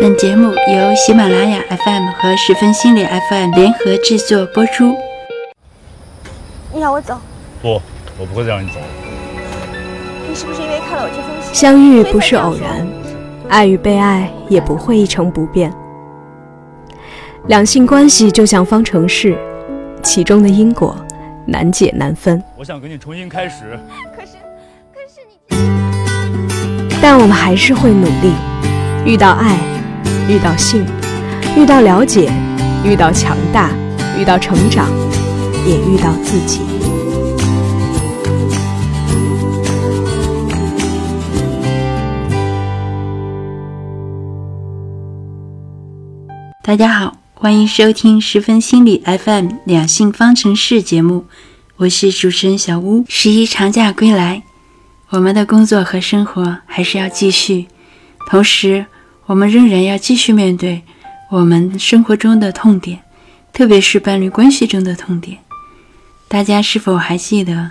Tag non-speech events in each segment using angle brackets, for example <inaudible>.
本节目由喜马拉雅 FM 和十分心理 FM 联合制作播出。你让我走，不，我不会再让你走。你是不是因为看了我这封信？相遇不是偶然，爱与被爱也不会一成不变。两性关系就像方程式，其中的因果难解难分。我想跟你重新开始。可是，可是你，但我们还是会努力。遇到爱，遇到性，遇到了解，遇到强大，遇到成长，也遇到自己。大家好，欢迎收听十分心理 FM 两性方程式节目，我是主持人小屋。十一长假归来，我们的工作和生活还是要继续，同时我们仍然要继续面对我们生活中的痛点，特别是伴侣关系中的痛点。大家是否还记得，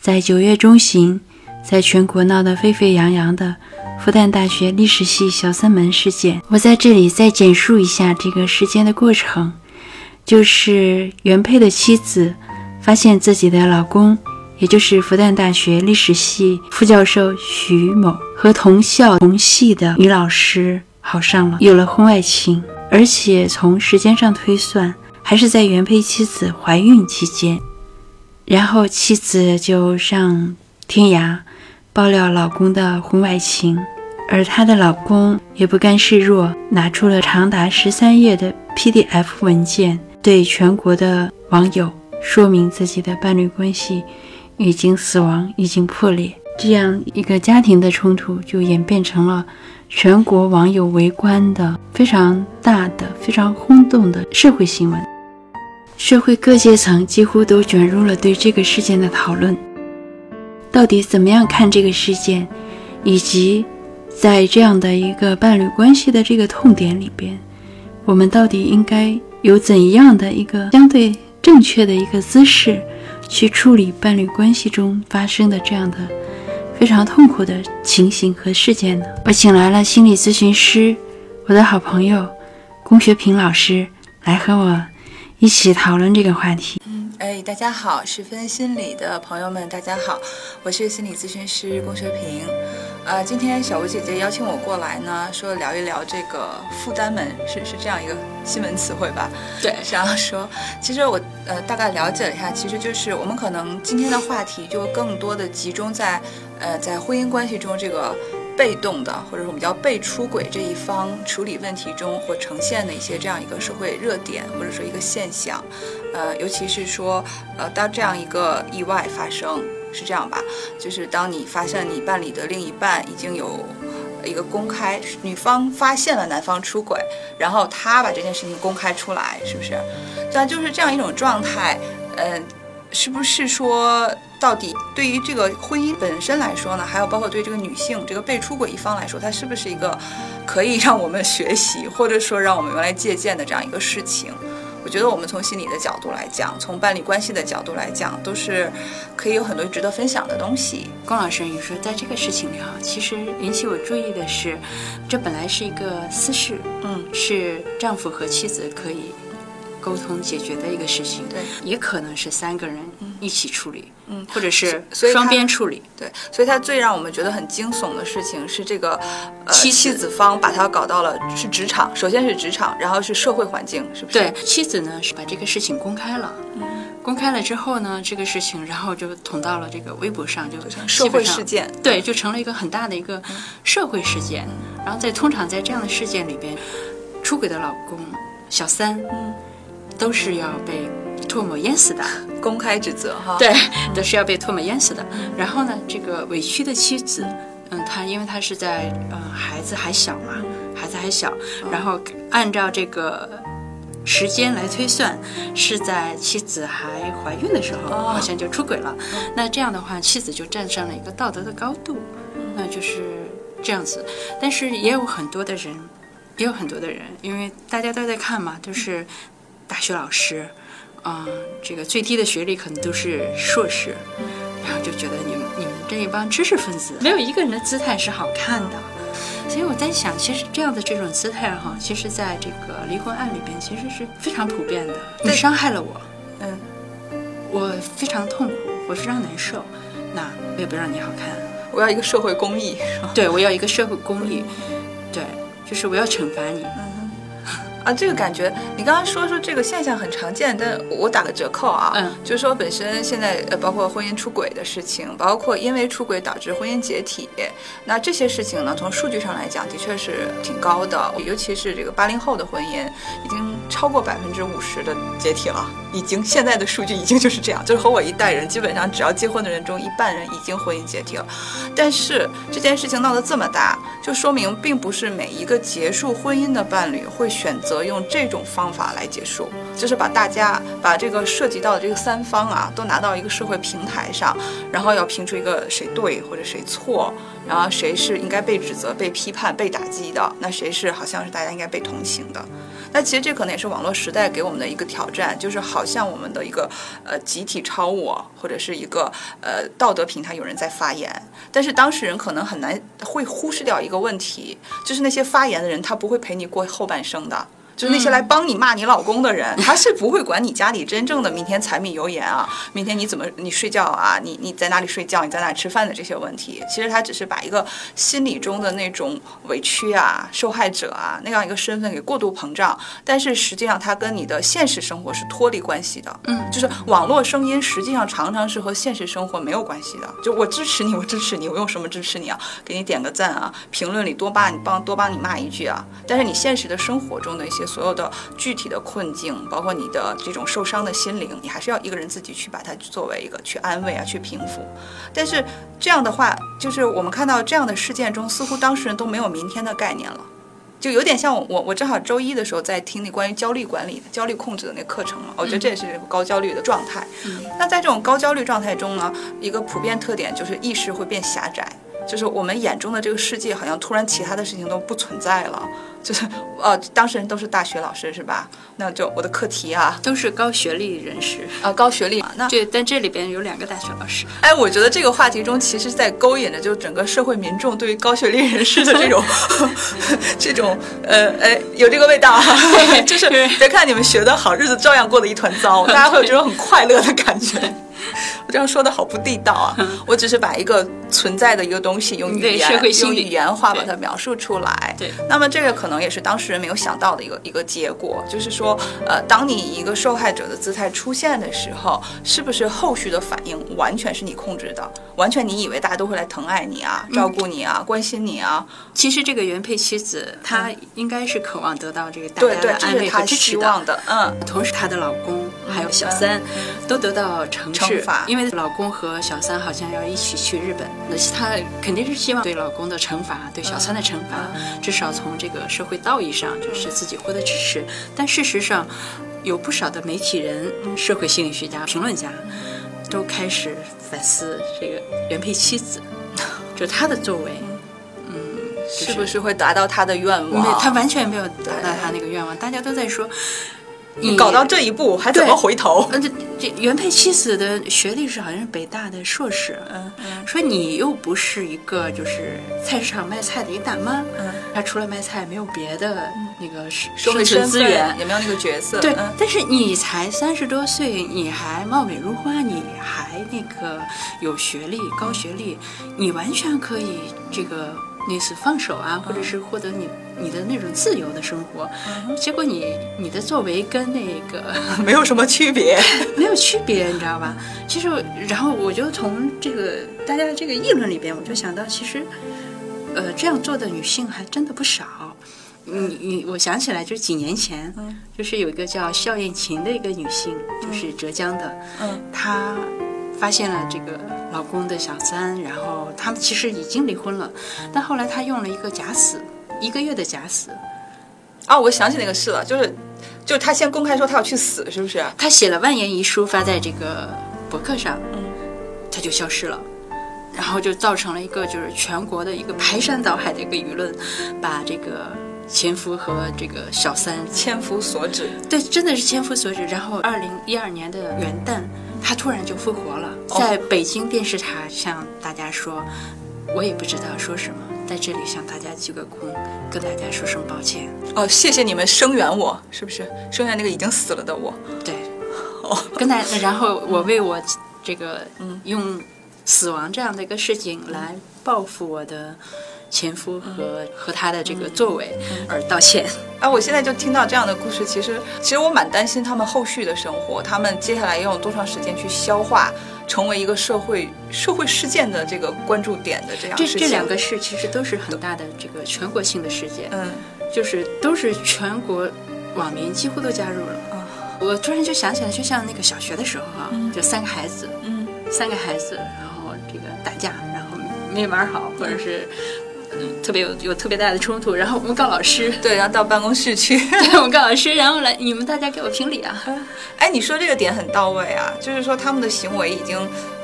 在九月中旬，在全国闹得沸沸扬扬的复旦大学历史系小三门事件？我在这里再简述一下这个事件的过程，就是原配的妻子发现自己的老公，也就是复旦大学历史系副教授徐某和同校同系的女老师好上了，有了婚外情，而且从时间上推算，还是在原配妻子怀孕期间。然后妻子就上天涯爆料老公的婚外情，而她的老公也不甘示弱，拿出了长达十三页的 PDF 文件，对全国的网友说明自己的伴侣关系已经死亡，已经破裂。这样一个家庭的冲突就演变成了全国网友围观的非常大的、非常轰动的社会新闻。社会各阶层几乎都卷入了对这个事件的讨论，到底怎么样看这个事件，以及在这样的一个伴侣关系的这个痛点里边，我们到底应该有怎样的一个相对正确的一个姿势去处理伴侣关系中发生的这样的非常痛苦的情形和事件呢？我请来了心理咨询师，我的好朋友龚学平老师来和我。一起讨论这个话题。嗯，哎，大家好，十分心理的朋友们，大家好，我是心理咨询师龚学平。呃，今天小吴姐姐邀请我过来呢，说聊一聊这个负担门，是是这样一个新闻词汇吧？对，想要说，其实我呃大概了解了一下，其实就是我们可能今天的话题就更多的集中在呃在婚姻关系中这个。被动的，或者说我们叫被出轨这一方处理问题中或呈现的一些这样一个社会热点，或者说一个现象，呃，尤其是说，呃，当这样一个意外发生，是这样吧？就是当你发现你伴侣的另一半已经有一个公开，女方发现了男方出轨，然后他把这件事情公开出来，是不是？但就是这样一种状态，嗯。是不是说，到底对于这个婚姻本身来说呢，还有包括对这个女性这个被出轨一方来说，它是不是一个可以让我们学习，或者说让我们用来借鉴的这样一个事情？我觉得我们从心理的角度来讲，从伴侣关系的角度来讲，都是可以有很多值得分享的东西。龚老师，你说在这个事情里哈，其实引起我注意的是，这本来是一个私事，嗯，是丈夫和妻子可以。沟通解决的一个事情，对，也可能是三个人一起处理，嗯，或者是双边处理，对。所以，他最让我们觉得很惊悚的事情是这个，呃，妻妻子方把他搞到了是职场，首先是职场，然后是社会环境，是不是？对，妻子呢是把这个事情公开了，嗯，公开了之后呢，这个事情然后就捅到了这个微博上，就社会事件，对，就成了一个很大的一个社会事件。然后在通常在这样的事件里边，出轨的老公小三，嗯。都是要被唾沫淹死的，公开指责哈，对，都是要被唾沫淹死的。然后呢，这个委屈的妻子，嗯，她因为她是在呃孩子还小嘛，孩子还小，然后按照这个时间来推算，是在妻子还怀孕的时候，好像就出轨了。那这样的话，妻子就站上了一个道德的高度，那就是这样子。但是也有很多的人，也有很多的人，因为大家都在看嘛，就是。大学老师，嗯，这个最低的学历可能都是硕士，然后就觉得你们你们这一帮知识分子没有一个人的姿态是好看的，所以我在想，其实这样的这种姿态哈，其实在这个离婚案里边，其实是非常普遍的。你伤害了我，嗯，我非常痛苦，我非常难受，那我也不让你好看。我要一个社会公义？对我要一个社会公义，对，就是我要惩罚你。啊，这个感觉，你刚刚说说这个现象很常见，但我打个折扣啊，嗯就是说本身现在呃，包括婚姻出轨的事情，包括因为出轨导致婚姻解体，那这些事情呢，从数据上来讲，的确是挺高的，尤其是这个八零后的婚姻，已经超过百分之五十的解体了，已经现在的数据已经就是这样，就是和我一代人，基本上只要结婚的人中一半人已经婚姻解体了，但是这件事情闹得这么大，就说明并不是每一个结束婚姻的伴侣会选择则用这种方法来结束，就是把大家把这个涉及到的这个三方啊，都拿到一个社会平台上，然后要评出一个谁对或者谁错，然后谁是应该被指责、被批判、被打击的，那谁是好像是大家应该被同情的。那其实这可能也是网络时代给我们的一个挑战，就是好像我们的一个呃集体超我，或者是一个呃道德平台有人在发言，但是当事人可能很难会忽视掉一个问题，就是那些发言的人他不会陪你过后半生的。就是那些来帮你骂你老公的人，他是不会管你家里真正的明天柴米油盐啊，明天你怎么你睡觉啊，你你在哪里睡觉，你在哪里吃饭的这些问题。其实他只是把一个心理中的那种委屈啊、受害者啊那样一个身份给过度膨胀，但是实际上他跟你的现实生活是脱离关系的。嗯就是网络声音实际上常常是和现实生活没有关系的。就我支持你，我支持你，我用什么支持你啊？给你点个赞啊，评论里多帮你帮多帮你骂一句啊。但是你现实的生活中的一些所有的具体的困境，包括你的这种受伤的心灵，你还是要一个人自己去把它作为一个去安慰啊，去平复。但是这样的话，就是我们看到这样的事件中，似乎当事人都没有明天的概念了。就有点像我我我正好周一的时候在听那关于焦虑管理、焦虑控制的那课程嘛，我觉得这也是高焦虑的状态。那在这种高焦虑状态中呢，一个普遍特点就是意识会变狭窄，就是我们眼中的这个世界好像突然其他的事情都不存在了。就是呃，当事人都是大学老师是吧？那就我的课题啊都是高学历人士。啊高学历嘛，那这但这里边有两个大学老师，哎，我觉得这个话题中其实在勾引着，就整个社会民众对于高学历人士的这种 <laughs> <laughs> 这种呃呃有这个味道啊，<laughs> 就是别看你们学的好，日子照样过得一团糟，大家会有这种很快乐的感觉。<laughs> 我这样说的好不地道啊！我只是把一个存在的一个东西用语言用语言化把它描述出来。对那么这个可能也是当事人没有想到的一个一个结果，就是说，呃，当你以一个受害者的姿态出现的时候，是不是后续的反应完全是你控制的？完全你以为大家都会来疼爱你啊、照顾你啊、关心你啊？其实这个原配妻子她应该是渴望得到这个大家的安慰和支持希望的。嗯，同时，她的老公还有小三都得到惩治，因为老公和小三好像要一起去日本，那她肯定是希望对老公的惩罚，对小三的惩罚，至少从这个社会道义上，就是自己获得支持。但事实上，有不少的媒体人、社会心理学家、评论家都开始反思这个原配妻子，就她的作为。是不是会达到他的愿没，望？他完全没有达到他那个愿望。大家都在说，你搞到这一步还怎么回头？呃，这这原配妻子的学历是好像是北大的硕士，嗯嗯说你又不是一个就是菜市场卖菜的一个大妈，嗯，她除了卖菜没有别的那个生社会资源。也没有那个角色。对嗯，但是你才三十多岁，你还貌美如花，你还那个有学历、高学历，你完全可以这个类似放手啊，或者是获得你你的那种自由的生活。结果你你的作为跟那个 <laughs> 没有什么区别。<laughs> 没有区别，你知道吧？其实，然后我就从这个大家这个议论里边，我就想到，其实，呃，这样做的女性还真的不少。你你，我想起来，就几年前，嗯就是有一个叫肖艳琴的一个女性，就是浙江的，嗯她发现了这个老公的小三，然后他们其实已经离婚了，但后来她用了一个假死，一个月的假死，啊，我想起那个事了，就是，就是他先公开说他要去死，是不是？她写了万言遗书发在这个博客上，嗯，她就消失了。然后就造成了一个就是全国的一个排山倒海的一个舆论，把这个前夫和这个小三，千夫所指。对，真的是千夫所指。然后二零一二年的元旦，他突然就复活了，哦在北京电视台向大家说，我也不知道说什么，在这里向大家鞠个躬，跟大家说声抱歉。哦，谢谢你们声援我，是不是声援那个已经死了的我？对，哦，跟大然后我为我这个嗯用死亡这样的一个事情来报复我的前夫和、和他的这个作为而道歉。<laughs> 啊，我现在就听到这样的故事，其实其实我蛮担心他们后续的生活，他们接下来要用多长时间去消化，成为一个社会社会事件的这个关注点的这样事情。这这两个事其实都是很大的这个全国性的事件，嗯就是都是全国网民几乎都加入了。啊我突然就想起来，就像那个小学的时候啊，就三个孩子，嗯三个孩子，然后这个打架，然后没玩好，或者是嗯特别有有特别大的冲突，然后我们告老师，<laughs> 对，然后到办公室去。<laughs> 对，我们告老师，然后来你们大家给我评理啊。<laughs> 哎，你说这个点很到位啊，就是说他们的行为已经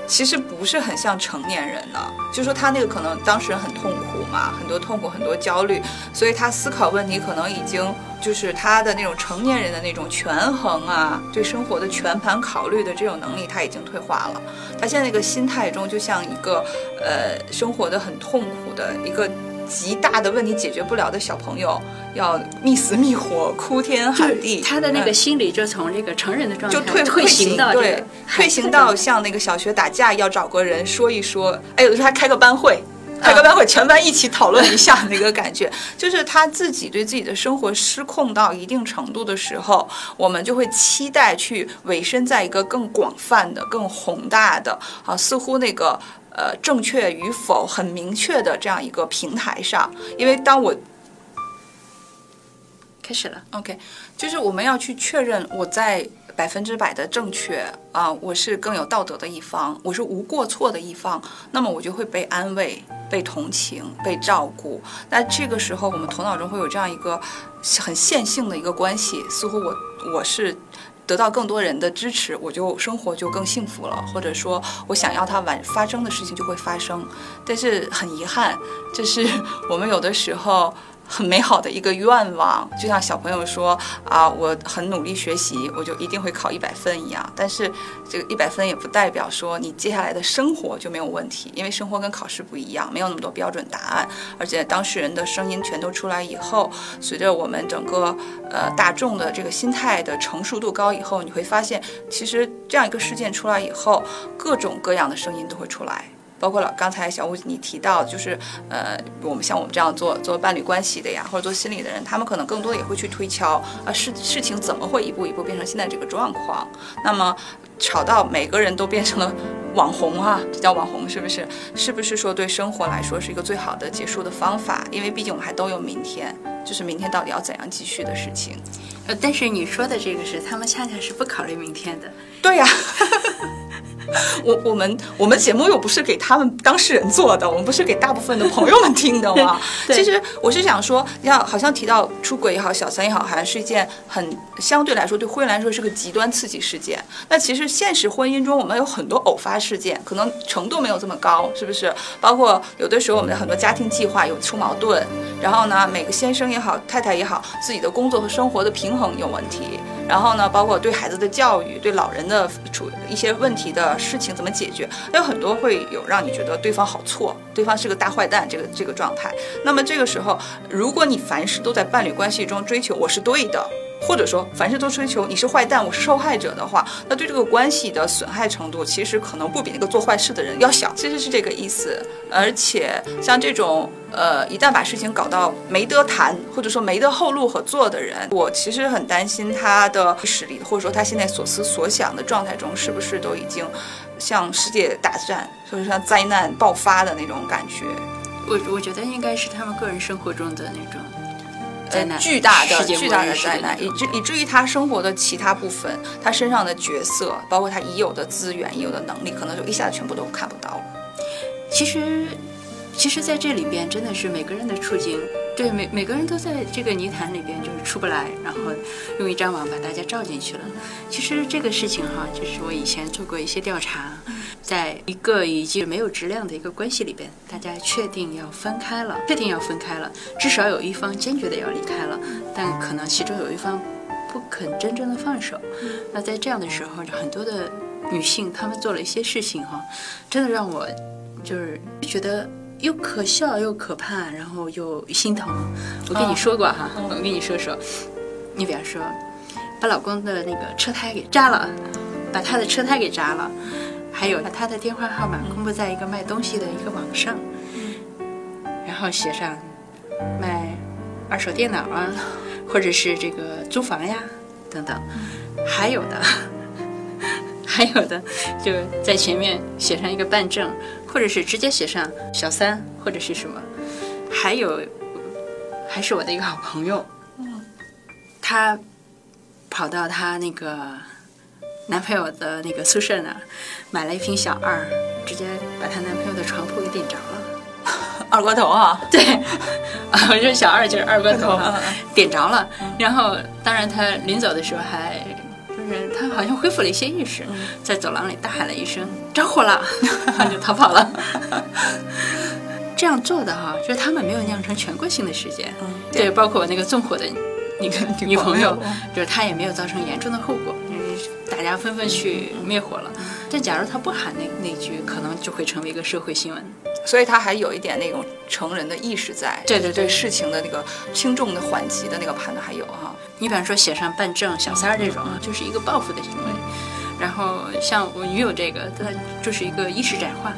其实不是很像成年人了，就说他那个可能当事人很痛苦嘛，很多痛苦，很多焦虑，所以他思考问题可能已经就是他的那种成年人的那种权衡啊，对生活的全盘考虑的这种能力他已经退化了。他现在那个心态中就像一个呃生活的很痛苦的一个。极大的问题解决不了的小朋友，要觅死觅活、哭天喊地，他的那个嗯心理就从这个成人的状态就退退行到退行到像那个小学打架要找个人说一说，哎，有的时候还开个班会。开个班会，全班一起讨论一下那个感觉，就是他自己对自己的生活失控到一定程度的时候，我们就会期待去委身在一个更广泛的、更宏大的啊，似乎那个呃正确与否很明确的这样一个平台上。因为当我开始了。OK，就是我们要去确认我在百分之百的正确啊、我是更有道德的一方，我是无过错的一方，那么我就会被安慰、被同情、被照顾。那这个时候，我们头脑中会有这样一个很线性的一个关系，似乎我我是。得到更多人的支持，我就生活就更幸福了，或者说我想要它完发生的事情就会发生。但是很遗憾，这是 <laughs> 我们有的时候很美好的一个愿望，就像小朋友说啊，我很努力学习，我就一定会考一百分一样。但是这个一百分也不代表说你接下来的生活就没有问题，因为生活跟考试不一样，没有那么多标准答案，而且当事人的声音全都出来以后，随着我们整个呃大众的这个心态的成熟度高以后，你会发现，其实这样一个事件出来以后，各种各样的声音都会出来。包括了刚才小吴你提到，就是呃，我们像我们这样做做伴侣关系的呀，或者做心理的人，他们可能更多的也会去推敲啊事事情怎么会一步一步变成现在这个状况。那么吵到每个人都变成了网红啊，这叫网红是不是？是不是说对生活来说是一个最好的结束的方法？因为毕竟我们还都有明天，就是明天到底要怎样继续的事情。呃，但是你说的这个是他们恰恰是不考虑明天的。对呀、<laughs> <laughs> 我我们我们节目又不是给他们当事人做的，我们不是给大部分的朋友们听的嘛。<laughs> 对其实我是想说，要好像提到出轨也好，小三也好，好像是一件很相对来说对婚姻来说是个极端刺激事件。那其实现实婚姻中，我们有很多偶发事件，可能程度没有这么高，是不是？包括有的时候我们的很多家庭计划有出矛盾，然后呢，每个先生也好，太太也好，自己的工作和生活的平衡有问题。然后呢，包括对孩子的教育、对老人的处一些问题的事情怎么解决，有很多会有让你觉得对方好错，对方是个大坏蛋这个这个状态。那么这个时候，如果你凡事都在伴侣关系中追求我是对的。或者说，凡事都追求你是坏蛋，我是受害者的话，那对这个关系的损害程度，其实可能不比那个做坏事的人要小，其实是这个意思。而且像这种呃，一旦把事情搞到没得谈，或者说没得后路可做的人，我其实很担心他的实力，或者说他现在所思所想的状态中，是不是都已经像世界大战，或者像灾难爆发的那种感觉。我我觉得应该是他们个人生活中的那种灾难，呃巨大的巨大的灾难，以至以至于他生活的其他部分，他身上的角色，包括他已有的资源、已有的能力，可能就一下子全部都看不到了。其实，其实在这里边真的是每个人的处境，对每每个人都在这个泥潭里边就是出不来，然后用一张网把大家罩进去了。其实这个事情哈，就是我以前做过一些调查，在一个已经没有质量的一个关系里边，大家确定要分开了，确定要分开了，至少有一方坚决的要离开了，但可能其中有一方不肯真正的放手。那在这样的时候，很多的女性她们做了一些事情哈，真的让我就是觉得又可笑又可怕，然后又心疼。我跟你说过哈，我跟你说说，你比方说，把老公的那个车胎给扎了，把他的车胎给扎了，还有把他的电话号码公布在一个卖东西的一个网上，然后写上卖二手电脑啊，或者是这个租房呀等等，<laughs> 还有的。还有的就在前面写上一个办证，或者是直接写上小三或者是什么。还有，还是我的一个好朋友，她跑到她那个男朋友的那个宿舍那儿，买了一瓶小二，直接把她男朋友的床铺给点着了。<laughs> 二锅头啊，<laughs> 对，啊，<laughs> 我说小二就是二锅头啊，点着了。然后，当然她临走的时候还，就是他好像恢复了一些意识，在走廊里大喊了一声“着火了”，<laughs> 他就逃跑了。<laughs> 这样做的哈，就是他们没有酿成全国性的事件，对，包括我那个纵火的那个女朋友，就是她也没有造成严重的后果，嗯。大家纷纷去灭火了。但假如他不喊那那句，可能就会成为一个社会新闻。所以他还有一点那种成人的意识在，对对对对事情的那个轻重的缓急的那个判断还有哈。你比方说写上办证、小三儿这种啊，就是一个报复的行为。然后像我女友这个，她就是一个意识窄化，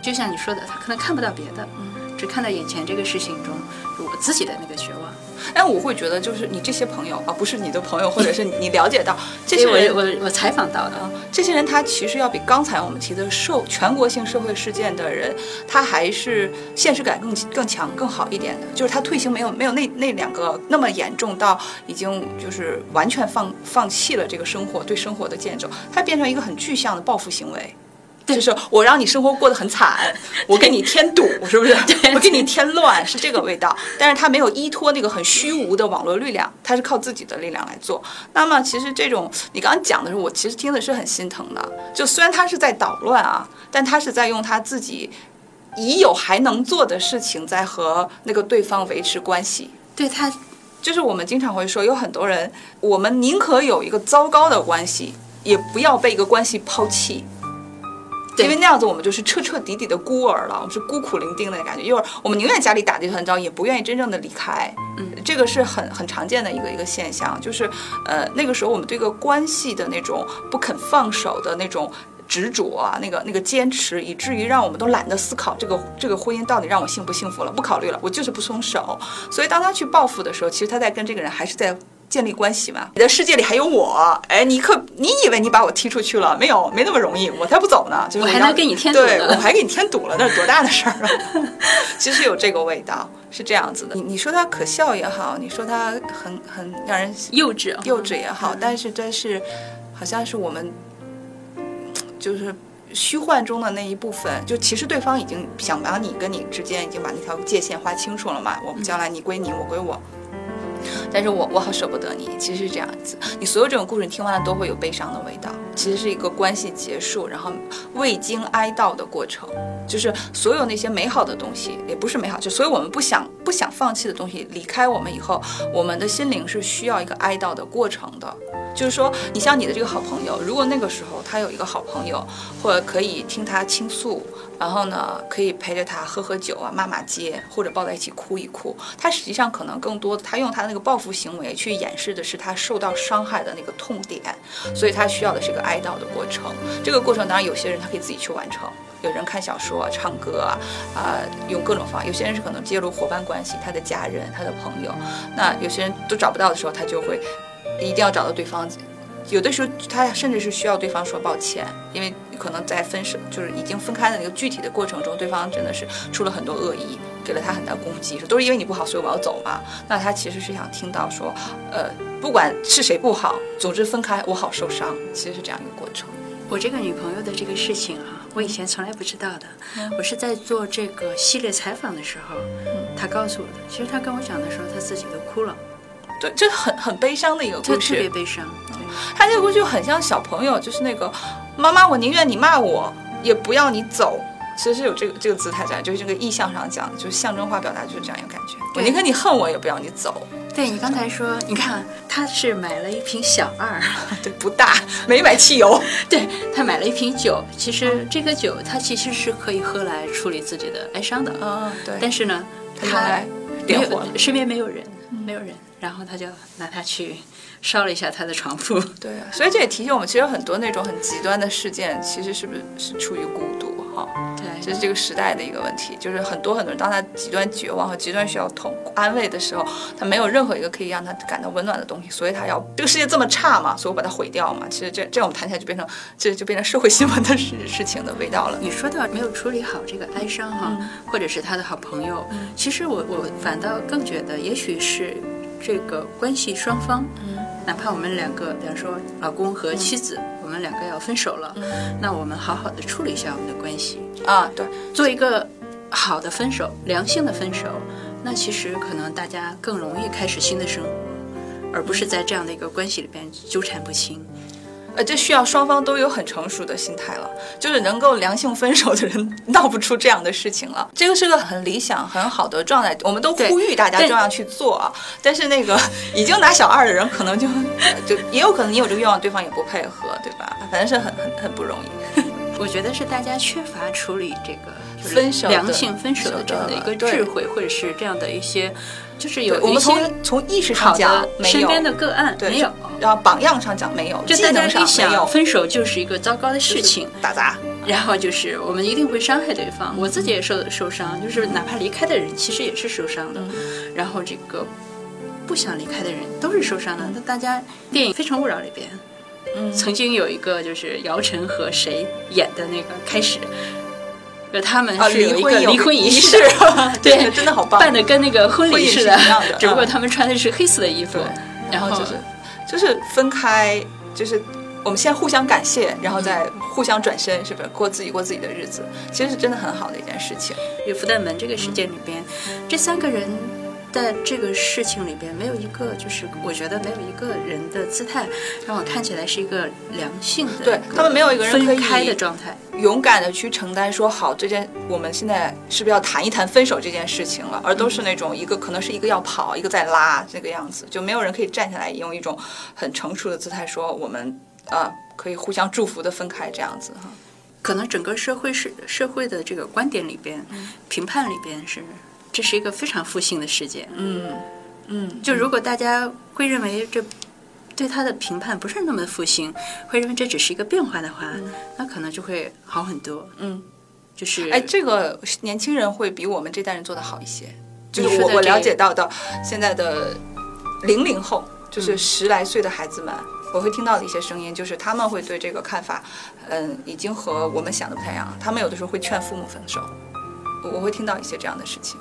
就像你说的，她可能看不到别的，只看到眼前这个事情中我自己的那个绝望。但我会觉得，就是你这些朋友啊，不是你的朋友，或者是你了解到 <laughs> 这些人，我我我采访到的啊，这些人他其实要比刚才我们提的社全国性社会事件的人，他还是现实感更更强、更好一点的。就是他退行没有没有那那两个那么严重到已经就是完全放放弃了这个生活对生活的见证，他变成一个很具象的报复行为。就是我让你生活过得很惨，我给你添堵，是不是？我给你添乱，是这个味道。但是他没有依托那个很虚无的网络力量，他是靠自己的力量来做。那么其实这种你刚刚讲的时候，我其实听的是很心疼的。就虽然他是在捣乱啊，但他是在用他自己已有还能做的事情，在和那个对方维持关系。对他就是我们经常会说，有很多人，我们宁可有一个糟糕的关系，也不要被一个关系抛弃。对因为那样子我们就是彻彻底底的孤儿了，我们是孤苦伶仃的感觉。一会儿我们宁愿家里打地很糟，也不愿意真正的离开。嗯，这个是很很常见的一个一个现象，就是呃那个时候我们对一个关系的那种不肯放手的那种。执着啊，那个那个坚持，以至于让我们都懒得思考这个这个婚姻到底让我幸不幸福了，不考虑了，我就是不松手。所以当他去报复的时候，其实他在跟这个人还是在建立关系嘛。你的世界里还有我，哎，你可你以为你把我踢出去了？没有，没那么容易，我才不走呢。就是我还能给你添堵呢对我还给你添堵了，那是多大的事儿啊！<laughs> 其实有这个味道，是这样子的。你你说他可笑也好，你说他很很让人幼稚啊幼稚也好，但是这是好像是我们就是虚幻中的那一部分。就其实对方已经想把你跟你之间已经把那条界限划清楚了嘛，我们将来你归你，我归我。但是我我好舍不得你，其实是这样子。你所有这种故事你听完了都会有悲伤的味道，其实是一个关系结束，然后未经哀悼的过程。就是所有那些美好的东西，也不是美好，就所有我们不想不想放弃的东西，离开我们以后，我们的心灵是需要一个哀悼的过程的。就是说，你像你的这个好朋友，如果那个时候他有一个好朋友，或者可以听他倾诉，然后呢，可以陪着他喝喝酒啊、骂骂街，或者抱在一起哭一哭，他实际上可能更多的，他用他那个报复行为去掩饰的是他受到伤害的那个痛点，所以他需要的是一个哀悼的过程。这个过程当然有些人他可以自己去完成。有人看小说、唱歌啊，啊、用各种方法。有些人是可能介入伙伴关系，他的家人、他的朋友。那有些人都找不到的时候，他就会一定要找到对方。有的时候他甚至是需要对方说抱歉，因为可能在分手就是已经分开的那个具体的过程中，对方真的是出了很多恶意，给了他很大攻击，说都是因为你不好，所以我要走嘛。那他其实是想听到说，呃，不管是谁不好，总之分开我好受伤，其实是这样一个过程。我这个女朋友的这个事情啊，我以前从来不知道的。我是在做这个系列采访的时候，她告诉我的。其实她跟我讲的时候，她自己都哭了，对，这很很悲伤的一个故事。特别悲伤。对，他这个故事就很像小朋友，就是那个妈妈，我宁愿你骂我，也不要你走。其实是有这个这个姿态在，就是这个意象上讲，就是象征化表达就是这样一个感觉。我对宁可你恨我，也不要你走。对你刚才说，你看他是买了一瓶小二，<laughs> 对，不大，没买汽油。<laughs> 对他买了一瓶酒，其实这个酒他其实是可以喝来处理自己的哀伤的，嗯，对。但是呢，他点火了身边没有人，没有人，然后他就拿它去烧了一下他的床铺。<laughs> 对啊，所以这也提醒我们，其实很多那种很极端的事件，其实是不是是出于孤独哈？对，这是这个时代的一个问题，就是很多很多人，当他极端绝望和极端需要痛安慰的时候，他没有任何一个可以让他感到温暖的东西，所以他要这个世界这么差嘛，所以我把它毁掉嘛。其实这这样我们谈起来就变成这就变成社会新闻的事事情的味道了。你说到没有处理好这个哀伤哈，嗯或者是他的好朋友，其实我我反倒更觉得，也许是这个关系双方，嗯。哪怕我们两个，比方说老公和妻子，我们两个要分手了，嗯。那我们好好的处理一下我们的关系，啊，对，做一个好的分手，良性的分手，那其实可能大家更容易开始新的生活，而不是在这样的一个关系里边纠缠不清。呃，这需要双方都有很成熟的心态了，就是能够良性分手的人 <laughs> 闹不出这样的事情了。这个是个很理想、很好的状态，我们都呼吁大家这样去做啊。但是那个 <laughs> 已经拿小二的人，可能就呃就也有可能你有这个愿望，对方也不配合，对吧？反正是很很很不容易。<laughs> 我觉得是大家缺乏处理这个分手良性分手的这样的一个智慧，或者是这样的一些，就是有对我们从一些从意识上讲没有，身边的个案没有。然后榜样上讲没有，就大家一想，分手就是一个糟糕的事情，打杂。然后就是我们一定会伤害对方。我自己也受受伤，就是哪怕离开的人其实也是受伤的。然后这个不想离开的人都是受伤的。那大家电影《非诚勿扰》里边，嗯曾经有一个就是姚晨和谁演的那个开始。呃，他们啊是有一个离婚仪仪式，啊对，<laughs> 真的好棒。办的跟那个婚婚礼似的一样的，只不过嗯。他们穿的是黑色的衣服，然后就是就是分开，就是我们先互相感谢，然后再互相转身，是不是？过自己过自己的日子？其实是真的很好的一件事情。与福袋门这个事件里边，这三个人在这个事情里边，没有一个就是我觉得没有一个人的姿态让我看起来是一个良性的，对他们没有一个人可以分开的状态。勇敢的去承担，说好这件，我们现在是不是要谈一谈分手这件事情了？而都是那种一个可能是一个要跑，一个在拉这个样子，就没有人可以站下来，用一种很成熟的姿态说我们呃可以互相祝福的分开这样子哈。可能整个社会是社会的这个观点里边，评判里边是这是一个非常负性的世界。嗯嗯，就如果大家会认为这对他的评判不是那么负性，会认为这只是一个变化的话，那可能就会好很多。嗯，就是哎，这个年轻人会比我们这代人做的好一些。就是我我了解到的现在的零零后，就是十来岁的孩子们，我会听到的一些声音，就是他们会对这个看法，嗯，已经和我们想的不太一样。他们有的时候会劝父母分手，我我会听到一些这样的事情。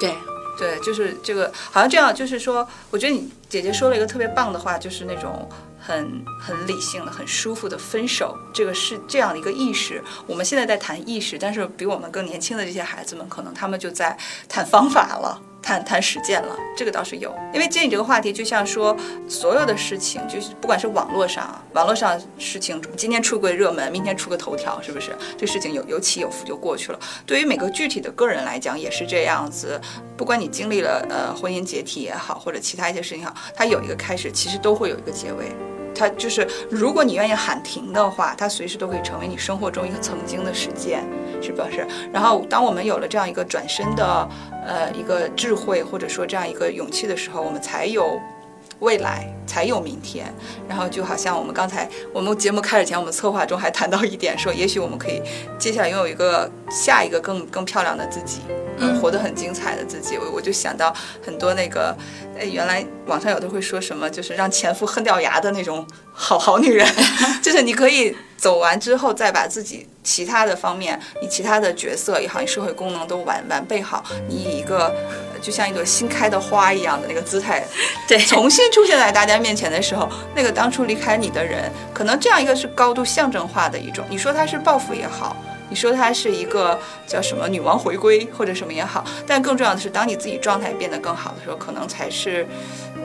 对，对，就是这个，好像这样，就是说，我觉得你姐姐说了一个特别棒的话，就是那种很很理性的、很舒服的分手，这个是这样的一个意识。我们现在在谈意识，但是比我们更年轻的这些孩子们，可能他们就在谈方法了。谈谈实践了，这个倒是有，因为接你这个话题，就像说所有的事情，就是不管是网络上，网络上事情，今天出个热门，明天出个头条，是不是？这事情有有起有伏就过去了。对于每个具体的个人来讲，也是这样子。不管你经历了呃婚姻解体也好，或者其他一些事情也好，它有一个开始，其实都会有一个结尾。它就是，如果你愿意喊停的话，它随时都可以成为你生活中一个曾经的事件，是不是？然后，当我们有了这样一个转身的，呃，一个智慧或者说这样一个勇气的时候，我们才有未来，才有明天。然后，就好像我们刚才我们节目开始前，我们策划中还谈到一点，说也许我们可以接下来拥有一个下一个更更漂亮的自己。嗯，活得很精彩的自己，我我就想到很多那个，哎，原来网上有的会说什么，就是让前夫恨掉牙的那种好好女人，<laughs> 就是你可以走完之后，再把自己其他的方面，你其他的角色也好，你社会功能都完完备好，你以一个呃就像一朵新开的花一样的那个姿态，<laughs> 对重新出现在大家面前的时候，那个当初离开你的人，可能这样一个是高度象征化的一种，你说他是报复也好。你说它是一个叫什么女王回归或者什么也好，但更重要的是，当你自己状态变得更好的时候，可能才是，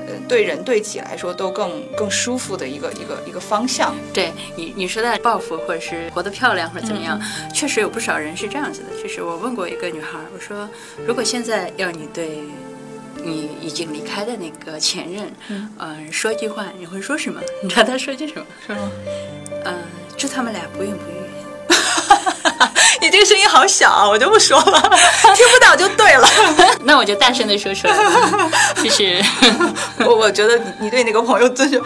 呃，对人对己来说都更更舒服的一个一个一个方向。对你你说的报复或者是活得漂亮或者怎么样，确实有不少人是这样子的。就是我问过一个女孩，我说如果现在要你对你已经离开的那个前任，嗯、说一句话，你会说什么？你知道他说句什么？什么？嗯、祝他们俩不孕不育。<laughs> 你这个声音好小啊，我就不说了，<laughs> 听不到就对了。<laughs> 那我就大声的说出来了，就是我我觉得你你对那个朋友尊重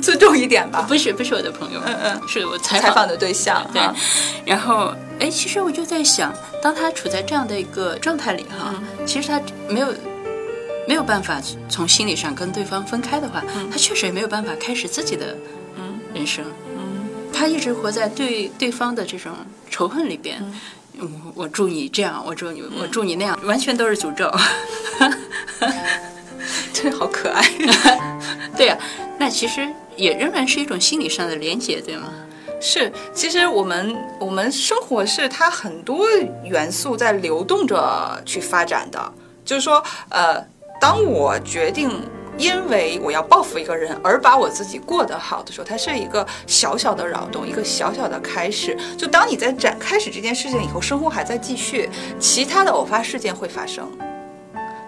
尊重一点吧，不是不是我的朋友，嗯嗯。是我采采访的对象对啊，然后哎，其实我就在想，当他处在这样的一个状态里哈，其实他没有没有办法从心理上跟对方分开的话，他确实也没有办法开始自己的人生。他一直活在对对方的这种仇恨里边。我我祝你这样，我祝你，我祝你那样，完全都是诅咒。<laughs> 真好可爱。<laughs> 对呀、那其实也仍然是一种心理上的连结，对吗？是，其实我们我们生活是它很多元素在流动着去发展的。就是说，呃，当我决定因为我要报复一个人而把我自己过得好的时候，它是一个小小的扰动，一个小小的开始。就当你在展开始这件事情以后，生活还在继续，其他的偶发事件会发生。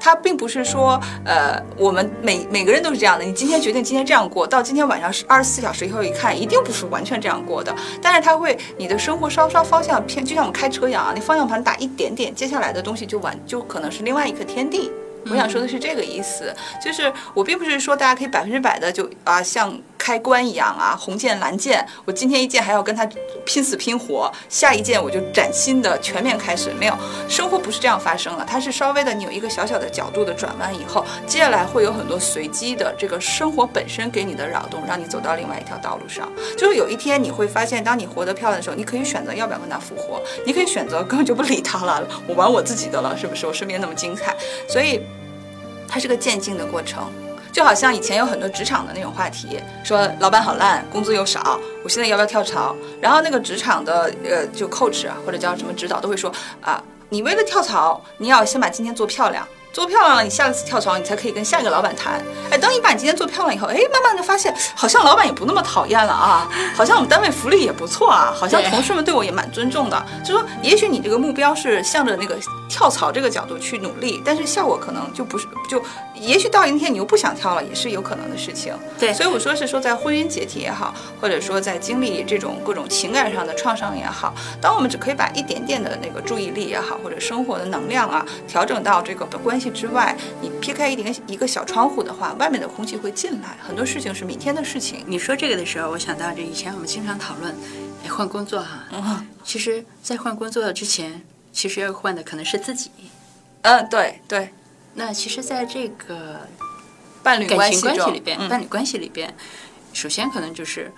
它并不是说，呃，我们每每个人都是这样的。你今天决定今天这样过，到今天晚上是二十四小时以后一看，一定不是完全这样过的。但是它会，你的生活稍稍方向偏，就像我们开车一样啊，你方向盘打一点点，接下来的东西就完，就可能是另外一个天地。我想说的是这个意思，就是我并不是说大家可以百分之百的就啊像开关一样啊红键蓝键，我今天一键还要跟他拼死拼活，下一键我就崭新的全面开始，没有，生活不是这样发生的，它是稍微的你有一个小小的角度的转弯以后，接下来会有很多随机的这个生活本身给你的扰动，让你走到另外一条道路上。就是有一天你会发现，当你活得漂亮的时候，你可以选择要不要跟他复活，你可以选择根本就不理他了，我玩我自己的了，是不是？我身边那么精彩，所以。它是个渐进的过程，就好像以前有很多职场的那种话题，说老板好烂，工资又少，我现在要不要跳槽？然后那个职场的呃，就 coach 啊，或者叫什么指导，都会说啊，你为了跳槽，你要先把今天做漂亮。做漂亮了，你下一次跳槽，你才可以跟下一个老板谈。哎，当你把你今天做漂亮以后，哎，慢慢的发现，好像老板也不那么讨厌了啊，好像我们单位福利也不错啊，好像同事们对我也蛮尊重的。就说，也许你这个目标是向着那个跳槽这个角度去努力，但是效果可能就不是，就也许到一天你又不想跳了，也是有可能的事情。对所以我说是说，在婚姻解体也好，或者说在经历这种各种情感上的创伤也好，当我们只可以把一点点的那个注意力也好，或者生活的能量啊，调整到这个关系之外，你撇开一点一个小窗户的话，外面的空气会进来，很多事情是明天的事情。你说这个的时候，我想到这以前我们经常讨论，哎，换工作哈。嗯其实，在换工作之前，其实要换的可能是自己。嗯，对对，那其实，在这个伴侣关系关系里边，嗯伴侣关系里边，首先可能就是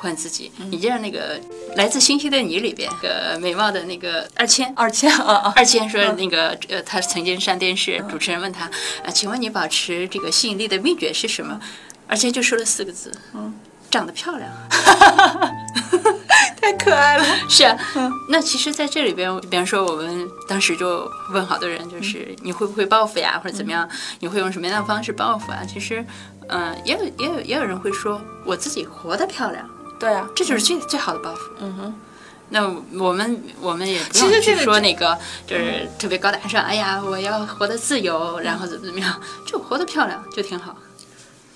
换自己。嗯你就像那个《来自星星的你》里边，那个美貌的那个二千。二千啊啊，二千说那个呃，他曾经上电视，主持人问他啊，请问你保持这个吸引力的秘诀是什么？二千就说了四个字，嗯，长得漂亮。<laughs> 太可爱了。<laughs> 是啊，那其实在这里边，比方说我们当时就问好多人，就是你会不会报复呀，或者怎么样？你会用什么样的方式报复啊？其实，嗯、也有也有也有人会说，我自己活得漂亮，对啊，这就是最最好的报复。嗯哼，那我们我们也不其实用去说那个就是特别高大上，哎呀，我要活得自由，然后怎么怎么样，就活得漂亮就挺好。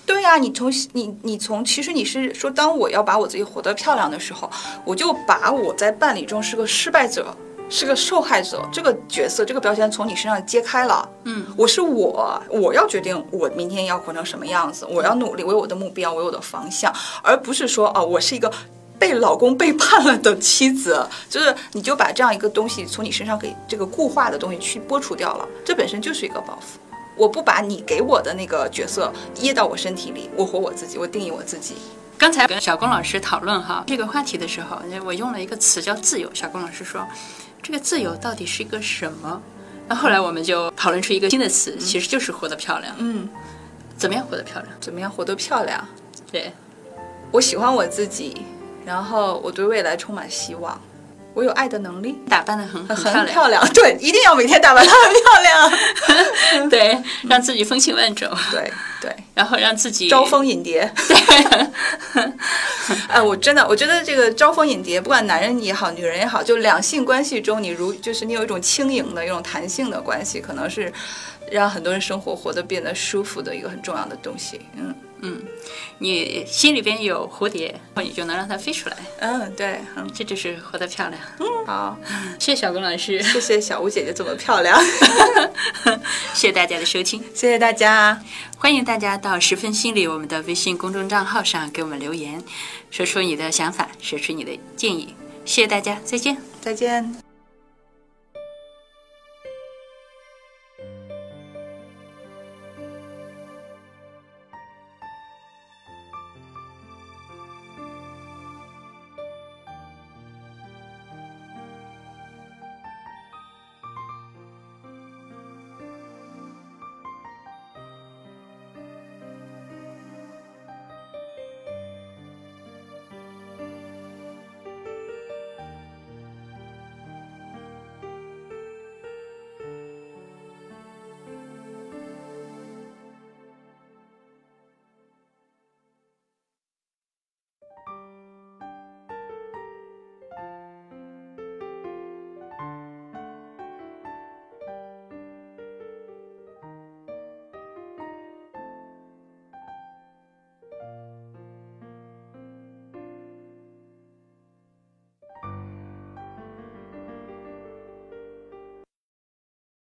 对呀、你从你你从其实你是说，当我要把我自己活得漂亮的时候，我就把我在伴侣中是个失败者，是个受害者这个角色这个标签从你身上揭开了。嗯，我是我，我要决定我明天要活成什么样子，我要努力，为我的目标，为我的方向，而不是说啊，我是一个。被老公背叛了的妻子，就是你就把这样一个东西从你身上给这个固化的东西去剥除掉了，这本身就是一个报复。我不把你给我的那个角色掖到我身体里，我活我自己，我定义我自己。刚才跟小龚老师讨论哈这个话题的时候，我用了一个词叫自由。小龚老师说，这个自由到底是一个什么？那后来我们就讨论出一个新的词，其实就是活得漂亮。嗯，怎么样活得漂亮？怎么样活得漂亮？对，我喜欢我自己，然后我对未来充满希望，我有爱的能力，打扮的很很漂漂亮。对，一定要每天打扮的很漂亮。<laughs> 对，让自己风情万种，对对，然后让自己招蜂引蝶。对 <laughs> 哎，我真的，我觉得这个招蜂引蝶，不管男人也好，女人也好，就两性关系中，你如就是你有一种轻盈的、一种弹性的关系，可能是让很多人生活活得变得舒服的一个很重要的东西。嗯嗯，你心里边有蝴蝶，你就能让它飞出来，嗯，对，嗯，这就是活得漂亮。嗯好，谢谢小龚老师，谢谢小吴姐姐这么漂亮，<laughs> 谢谢大家的收听，谢谢大家。欢迎大家到十分心理我们的微信公众账号上给我们留言，说出你的想法，说出你的建议。谢谢大家，再见。再见。